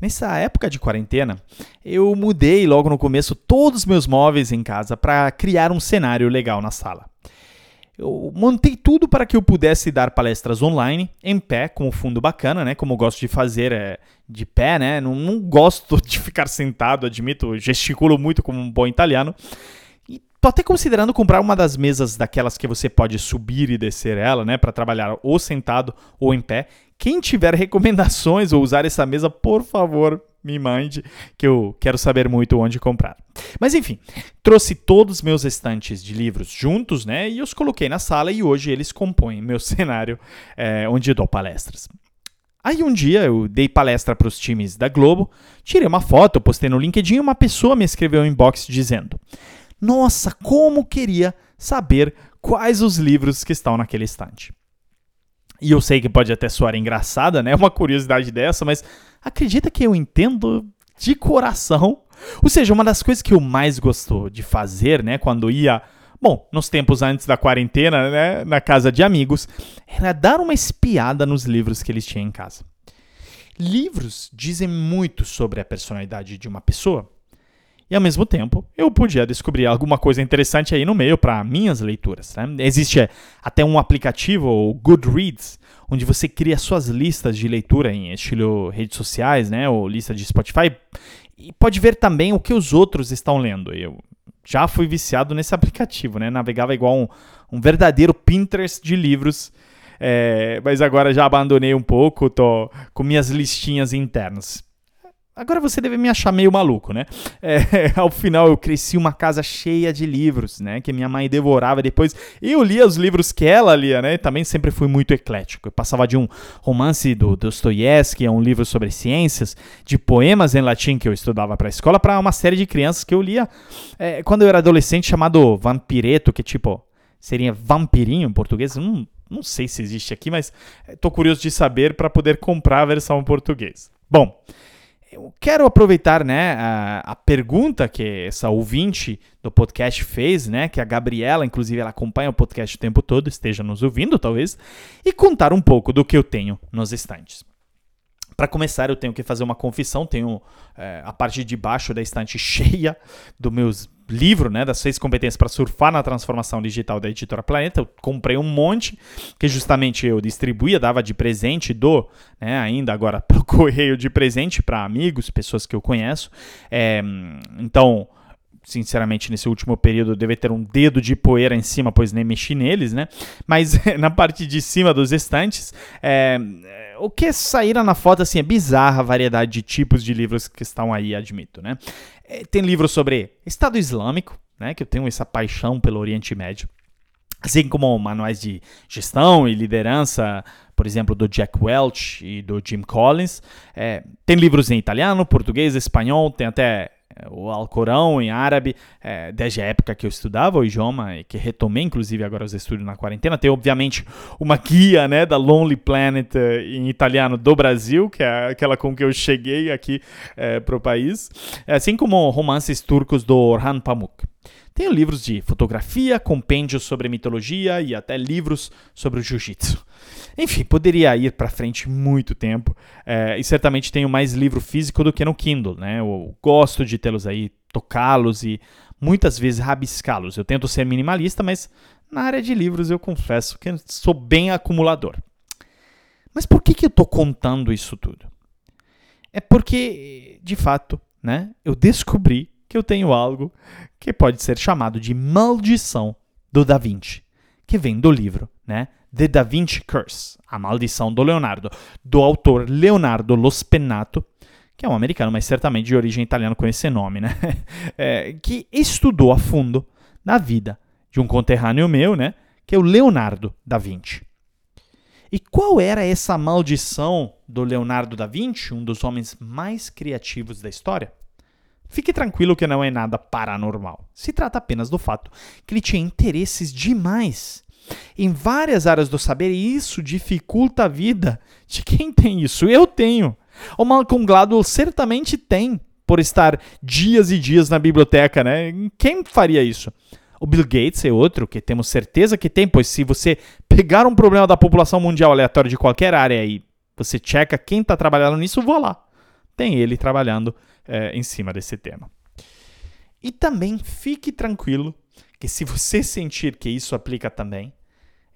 Nessa época de quarentena, eu mudei logo no começo todos os meus móveis em casa para criar um cenário legal na sala. Eu montei tudo para que eu pudesse dar palestras online, em pé, com um fundo bacana, né? Como eu gosto de fazer é, de pé, né? Não, não gosto <laughs> de ficar sentado, admito, gesticulo muito como um bom italiano. E tô até considerando comprar uma das mesas daquelas que você pode subir e descer ela, né? Para trabalhar ou sentado ou em pé, quem tiver <laughs> recomendações ou usar essa mesa, por favor, me mande, que eu quero saber muito onde comprar. Mas enfim, trouxe todos os meus estantes de livros juntos, né? E os coloquei na sala e hoje eles compõem <laughs> meu cenário é, onde dou palestras. Aí um dia eu dei palestra para os times da Globo, tirei uma foto, postei no LinkedIn e uma pessoa me escreveu um inbox dizendo: Nossa, como queria saber quais os livros que estão naquele estante. E eu sei que pode até soar engraçada, né? <laughs> Uma curiosidade dessa, mas acredita que eu entendo de coração. Ou seja, uma das coisas que eu mais gostou de fazer, né, quando ia, bom, nos tempos antes da quarentena, né, na casa de amigos, era dar uma espiada nos livros que eles tinham em casa. Livros dizem muito sobre a personalidade de uma pessoa. E ao mesmo tempo, eu podia descobrir alguma coisa interessante aí no meio para minhas leituras. Né? Existe até um aplicativo, o Goodreads, onde você cria suas listas de leitura em estilo redes sociais, né, ou lista de Spotify, e pode ver também o que os outros estão lendo. Eu já fui viciado nesse <laughs> aplicativo, né? Navegava igual um, um verdadeiro Pinterest de livros. É, mas agora já abandonei um pouco, tô com minhas listinhas internas. Agora você deve me achar meio maluco, né? É, <laughs> ao final eu cresci uma casa cheia de livros, né? Que minha mãe devorava depois. Eu lia os livros que ela lia, né? Também sempre fui muito eclético. Eu passava de um romance do Dostoiévski, é um livro sobre ciências, de poemas em latim que eu estudava para a escola, para uma série de crianças que eu lia é, quando eu era adolescente, chamado Vampireto, que tipo seria vampirinho em português. Hum, não sei se existe aqui, mas estou curioso de saber para poder comprar a versão em português. Bom eu quero aproveitar né, a, a, pergunta que essa ouvinte do podcast fez, né, que a Gabriela, inclusive, ela acompanha o podcast o tempo todo, esteja nos ouvindo, talvez, e contar um pouco do que eu tenho nos estantes. Para começar, eu tenho que fazer uma confissão. Tenho é, a parte de baixo da estante <laughs> cheia dos meus livro, né, das seis competências para surfar na transformação digital da editora Planeta. Eu comprei um monte que justamente eu distribuía, dava de presente, do, né, ainda agora <laughs> pelo correio de presente para amigos, pessoas que eu conheço. É, então sinceramente, nesse último período, deve ter um dedo de poeira em cima, pois nem mexi neles, né? Mas <laughs> na parte de cima dos estantes, é, o que saíram na foto, assim, é bizarra a variedade de tipos de livros que estão aí, admito, né? É, tem livros sobre Estado Islâmico, né? Que eu tenho essa paixão pelo Oriente Médio. Assim como manuais de gestão e liderança, por exemplo, do Jack Welch e do Jim Collins. É, tem livros em italiano, português, espanhol, tem até o Alcorão em árabe, é, desde a época que eu estudava o idioma e que retomei, inclusive, agora os estudos na quarentena. Tem, obviamente, uma guia né, da Lonely Planet eh, em italiano do Brasil, que é aquela com que eu cheguei aqui é, para o país, assim como romances turcos do Orhan Pamuk. Tenho livros de fotografia, compêndios sobre mitologia e até livros sobre o jiu-jitsu. Enfim, poderia ir para frente muito tempo é, e certamente tenho mais livro físico do que no Kindle, né? Eu gosto de tê-los aí, tocá-los e muitas vezes rabiscá-los. Eu tento ser minimalista, mas na área de livros eu confesso que sou bem acumulador. Mas por que, que eu estou contando isso tudo? É porque, de fato, né, eu descobri que eu tenho algo que pode ser chamado de maldição do Da Vinci, que vem do livro né, The Da Vinci Curse, A Maldição do Leonardo, do autor Leonardo Lo Spennato, que é um americano, mas certamente de origem italiana com esse nome, né? <laughs> É, que estudou a fundo na vida de um conterrâneo meu, né? Que é o Leonardo da Vinci. E qual era essa maldição do Leonardo da Vinci, um dos homens mais criativos da história? Fique tranquilo que não é nada paranormal. Se trata apenas do fato que ele tinha interesses demais em várias áreas do saber e isso dificulta a vida de quem tem isso. Eu tenho. O Malcolm Gladwell certamente tem, por estar dias e dias na biblioteca, né? Quem faria isso? O Bill Gates é outro que temos certeza que tem, pois se você pegar um problema da população mundial aleatório de qualquer área e você checa quem está trabalhando nisso, vou lá. Tem ele trabalhando é, em cima desse tema. E também fique tranquilo que se você sentir que isso aplica também,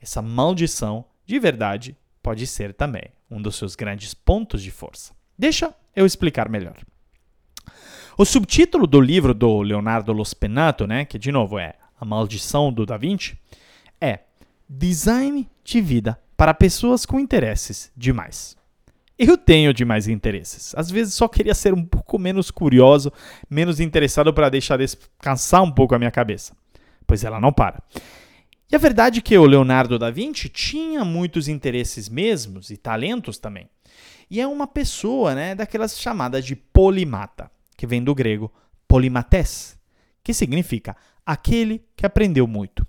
essa maldição de verdade pode ser também um dos seus grandes pontos de força. Deixa eu explicar melhor. O subtítulo do livro do Leonardo Lo Spennato, né, que de novo é A Maldição do Da Vinci, é Design de Vida para Pessoas com Interesses Demais. Eu tenho demais interesses. Às vezes só queria ser um pouco menos curioso, menos interessado para deixar descansar um pouco a minha cabeça. Pois ela não para. A verdade é que o Leonardo da Vinci tinha muitos interesses mesmos e talentos também. E é uma pessoa, né, daquelas chamadas de polimata, que vem do grego polimates, que significa aquele que aprendeu muito.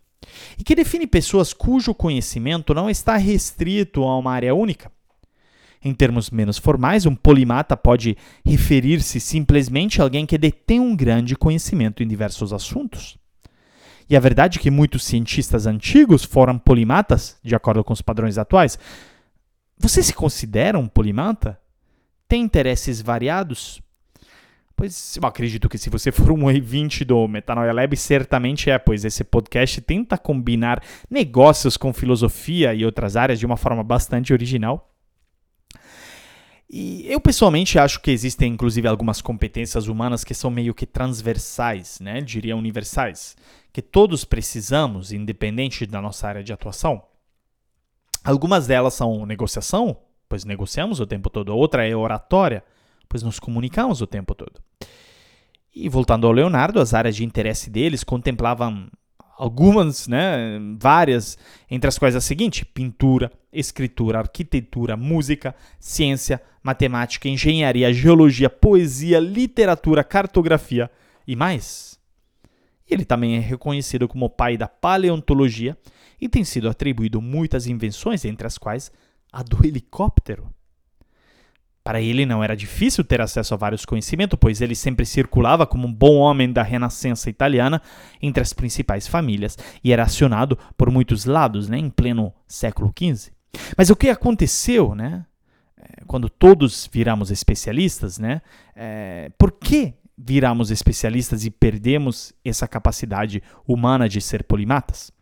E que define pessoas cujo conhecimento não está restrito a uma área única. Em termos menos formais, um polimata pode referir-se simplesmente a alguém que detém um grande conhecimento em diversos assuntos. E a verdade é que muitos cientistas antigos foram polimatas, de acordo com os padrões atuais. Você se considera um polimata? Tem interesses variados? Pois eu acredito que se você for um ouvinte do Metanoia Lab, certamente é, pois esse podcast tenta combinar negócios com filosofia e outras áreas de uma forma bastante original. E eu pessoalmente acho que existem inclusive algumas competências humanas que são meio que transversais, né? diria universais, que todos precisamos, independente da nossa área de atuação. Algumas delas são negociação, pois negociamos o tempo todo. Outra é oratória, pois nos comunicamos o tempo todo. E voltando ao Leonardo, as áreas de interesse deles contemplavam algumas, né, várias, entre as quais a seguinte: pintura, escritura, arquitetura, música, ciência, matemática, engenharia, geologia, poesia, literatura, cartografia e mais. Ele também é reconhecido como pai da paleontologia e tem sido atribuído muitas invenções, entre as quais a do helicóptero. Para ele não era difícil ter acesso a vários conhecimentos, pois ele sempre circulava como um bom homem da renascença italiana entre as principais famílias e era acionado por muitos lados né, em pleno século XV. Mas o que aconteceu, né, é, quando todos viramos especialistas, né, é, por que viramos especialistas e perdemos essa capacidade humana de ser polimatas?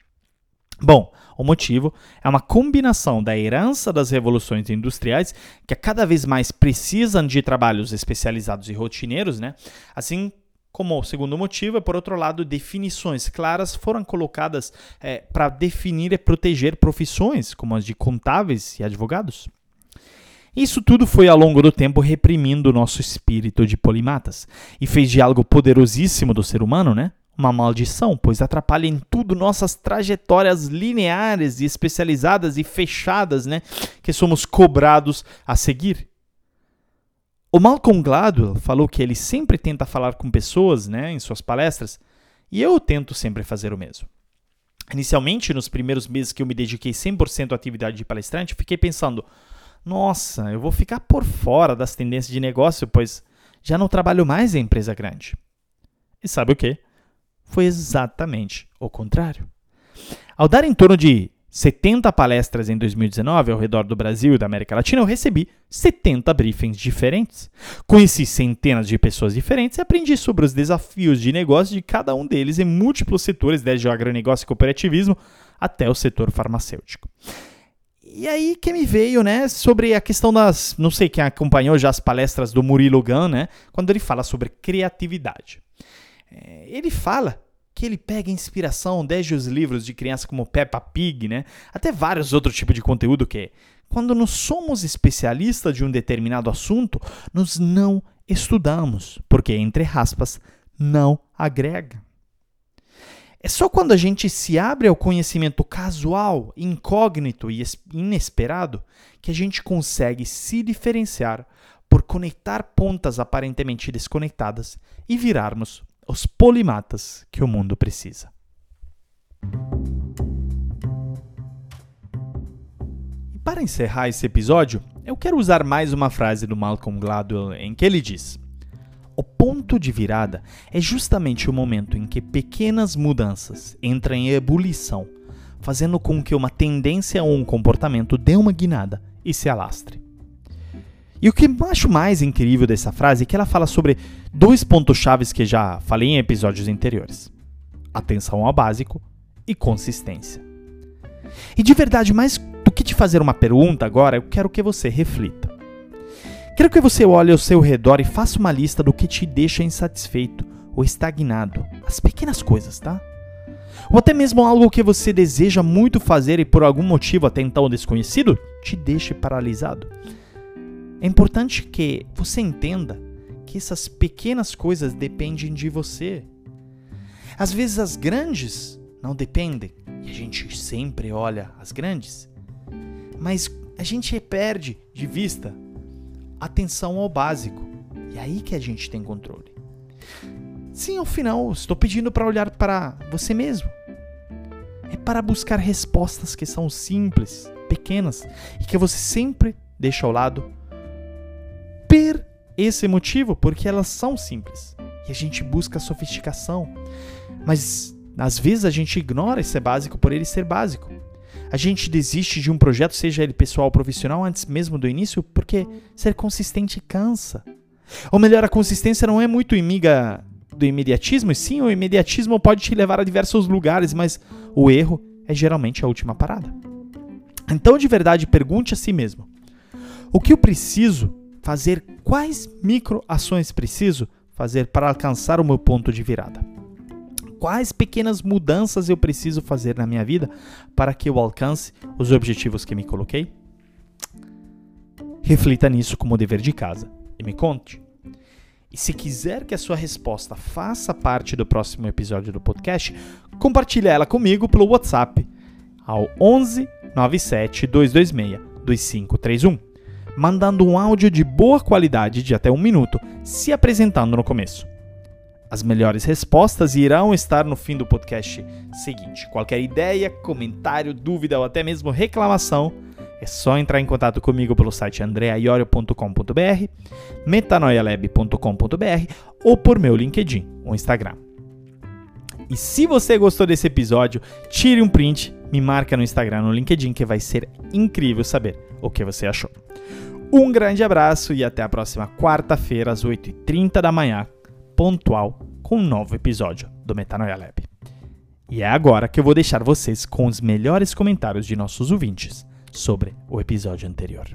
Bom, o motivo é uma combinação da herança das revoluções industriais, que a cada vez mais precisam de trabalhos especializados e rotineiros, né? assim como o segundo motivo, é, por outro lado, definições claras foram colocadas é, para definir e proteger profissões, como as de contábeis e advogados. Isso tudo foi ao longo do tempo reprimindo o nosso espírito de polimatas e fez de algo poderosíssimo do ser humano, né? Uma maldição, pois atrapalha em tudo nossas trajetórias lineares e especializadas e fechadas, né, que somos cobrados a seguir. O Malcolm Gladwell falou que ele sempre tenta falar com pessoas, né, em suas palestras, e eu tento sempre fazer o mesmo. Inicialmente, nos primeiros meses que eu me dediquei 100% à atividade de palestrante, fiquei pensando: nossa, eu vou ficar por fora das tendências de negócio, pois já não trabalho mais em empresa grande. E sabe o que? Foi exatamente o contrário. Ao dar em torno de 70 palestras em 2019 ao redor do Brasil e da América Latina, eu recebi 70 briefings diferentes. Conheci centenas de pessoas diferentes e aprendi sobre os desafios de negócio de cada um deles em múltiplos setores, desde o agronegócio e cooperativismo até o setor farmacêutico. E aí que me veio, né, sobre a questão das, não sei quem acompanhou já as palestras do Murilo Gun, né, quando ele fala sobre criatividade. É, ele fala que ele pega inspiração desde os livros de criança como Peppa Pig, né? Até vários outros tipos de conteúdo que quando nós somos especialistas de um determinado assunto, nós não estudamos, porque entre aspas não agrega. É só quando a gente se abre ao conhecimento casual, incógnito e inesperado que a gente consegue se diferenciar por conectar pontas aparentemente desconectadas e virarmos os polimatas que o mundo precisa. E para encerrar esse episódio, eu quero usar mais uma frase do Malcolm Gladwell em que ele diz: o ponto de virada é justamente o momento em que pequenas mudanças entram em ebulição, fazendo com que uma tendência ou um comportamento dê uma guinada e se alastre. E o que eu acho mais incrível dessa frase é que ela fala sobre dois pontos chaves que já falei em episódios anteriores: atenção ao básico e consistência. E de verdade, mais do que te fazer uma pergunta agora, eu quero que você reflita. Quero que você olhe ao seu redor e faça uma lista do que te deixa insatisfeito ou estagnado. As pequenas coisas, tá? Ou até mesmo algo que você deseja muito fazer e por algum motivo até então desconhecido te deixe paralisado. É importante que você entenda que essas pequenas coisas dependem de você. Às vezes as grandes não dependem, e a gente sempre olha as grandes, mas a gente perde de vista atenção ao básico. E é aí que a gente tem controle. Sim, ao final, estou pedindo para olhar para você mesmo. É para buscar respostas que são simples, pequenas e que você sempre deixa ao lado per esse motivo, porque elas são simples. E a gente busca sofisticação. Mas às vezes a gente ignora esse básico por ele ser básico. A gente desiste de um projeto, seja ele pessoal ou profissional, antes mesmo do início, porque ser consistente cansa. Ou melhor, a consistência não é muito inimiga do imediatismo, e sim, o imediatismo pode te levar a diversos lugares, mas o erro é geralmente a última parada. Então, de verdade, pergunte a si mesmo: o que eu preciso fazer? Quais microações preciso fazer para alcançar o meu ponto de virada? quais pequenas mudanças eu preciso fazer na minha vida para que eu alcance os objetivos que me coloquei? Reflita nisso como dever de casa e me conte. E se quiser que a sua resposta faça parte do próximo episódio do podcast, compartilhe ela comigo pelo WhatsApp ao 11 97 226 2531, mandando um áudio de boa qualidade de até um minuto, se apresentando no começo. As melhores respostas irão estar no fim do podcast seguinte. Qualquer ideia, comentário, dúvida ou até mesmo reclamação, é só entrar em contato comigo pelo site andreaiorio.com.br, metanoialab.com.br ou por meu LinkedIn ou Instagram. E se você gostou desse episódio, tire um print, me marca no Instagram, no LinkedIn, que vai ser incrível saber o que você achou. Um grande abraço e até a próxima quarta-feira, às 8h30 da manhã, pontual com um novo episódio do Metanoia Lab. E é agora que eu vou deixar vocês com os melhores comentários de nossos ouvintes sobre o episódio anterior.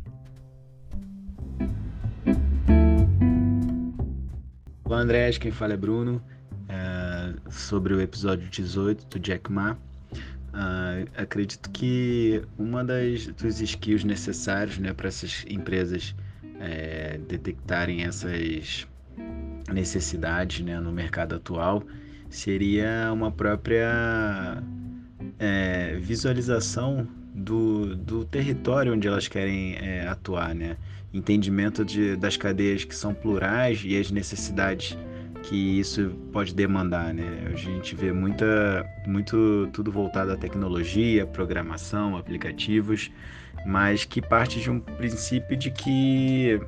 Olá André, quem fala é Bruno, é, sobre o episódio 18 do Jack Ma. Uh, acredito que uma das dos skills necessários né, para essas empresas é, detectarem essas necessidade né, no mercado atual seria uma própria é, visualização do, do território onde elas querem é, atuar, né? entendimento de, das cadeias que são plurais e as necessidades que isso pode demandar, né? A gente vê muita, muito tudo voltado à tecnologia, programação, aplicativos, mas que parte de um princípio de que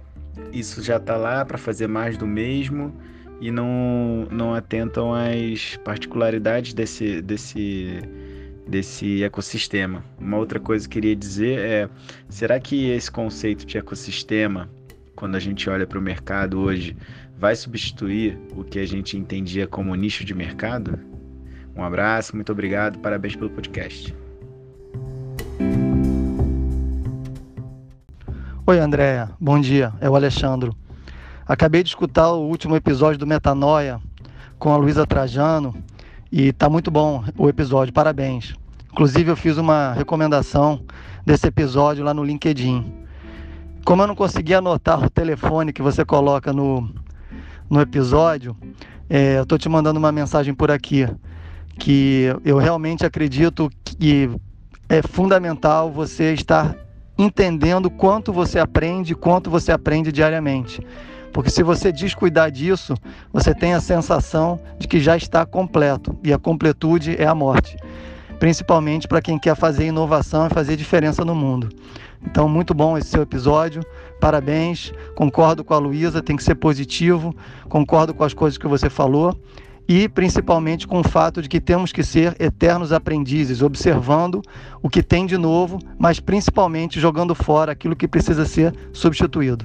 isso já está lá para fazer mais do mesmo e não, não atentam às particularidades desse, desse, desse ecossistema. Uma outra coisa que eu queria dizer é: será que esse conceito de ecossistema, quando a gente olha para o mercado hoje, vai substituir o que a gente entendia como nicho de mercado? Um abraço, muito obrigado, parabéns pelo podcast. Oi, Andréia. Bom dia. É o Alexandro. Acabei de escutar o último episódio do Metanoia com a Luísa Trajano E tá muito bom o episódio, parabéns. Inclusive eu fiz uma recomendação desse episódio lá no LinkedIn. Como eu não consegui anotar o telefone que você coloca no, no episódio, é, eu estou te mandando uma mensagem por aqui que eu realmente acredito que é fundamental você estar entendendo quanto você aprende, quanto você aprende diariamente. Porque se você descuidar disso, você tem a sensação de que já está completo, e a completude é a morte. Principalmente para quem quer fazer inovação e fazer diferença no mundo. Então, muito bom esse seu episódio. Parabéns. Concordo com a Luísa, tem que ser positivo. Concordo com as coisas que você falou e principalmente com o fato de que temos que ser eternos aprendizes, observando o que tem de novo, mas principalmente jogando fora aquilo que precisa ser substituído.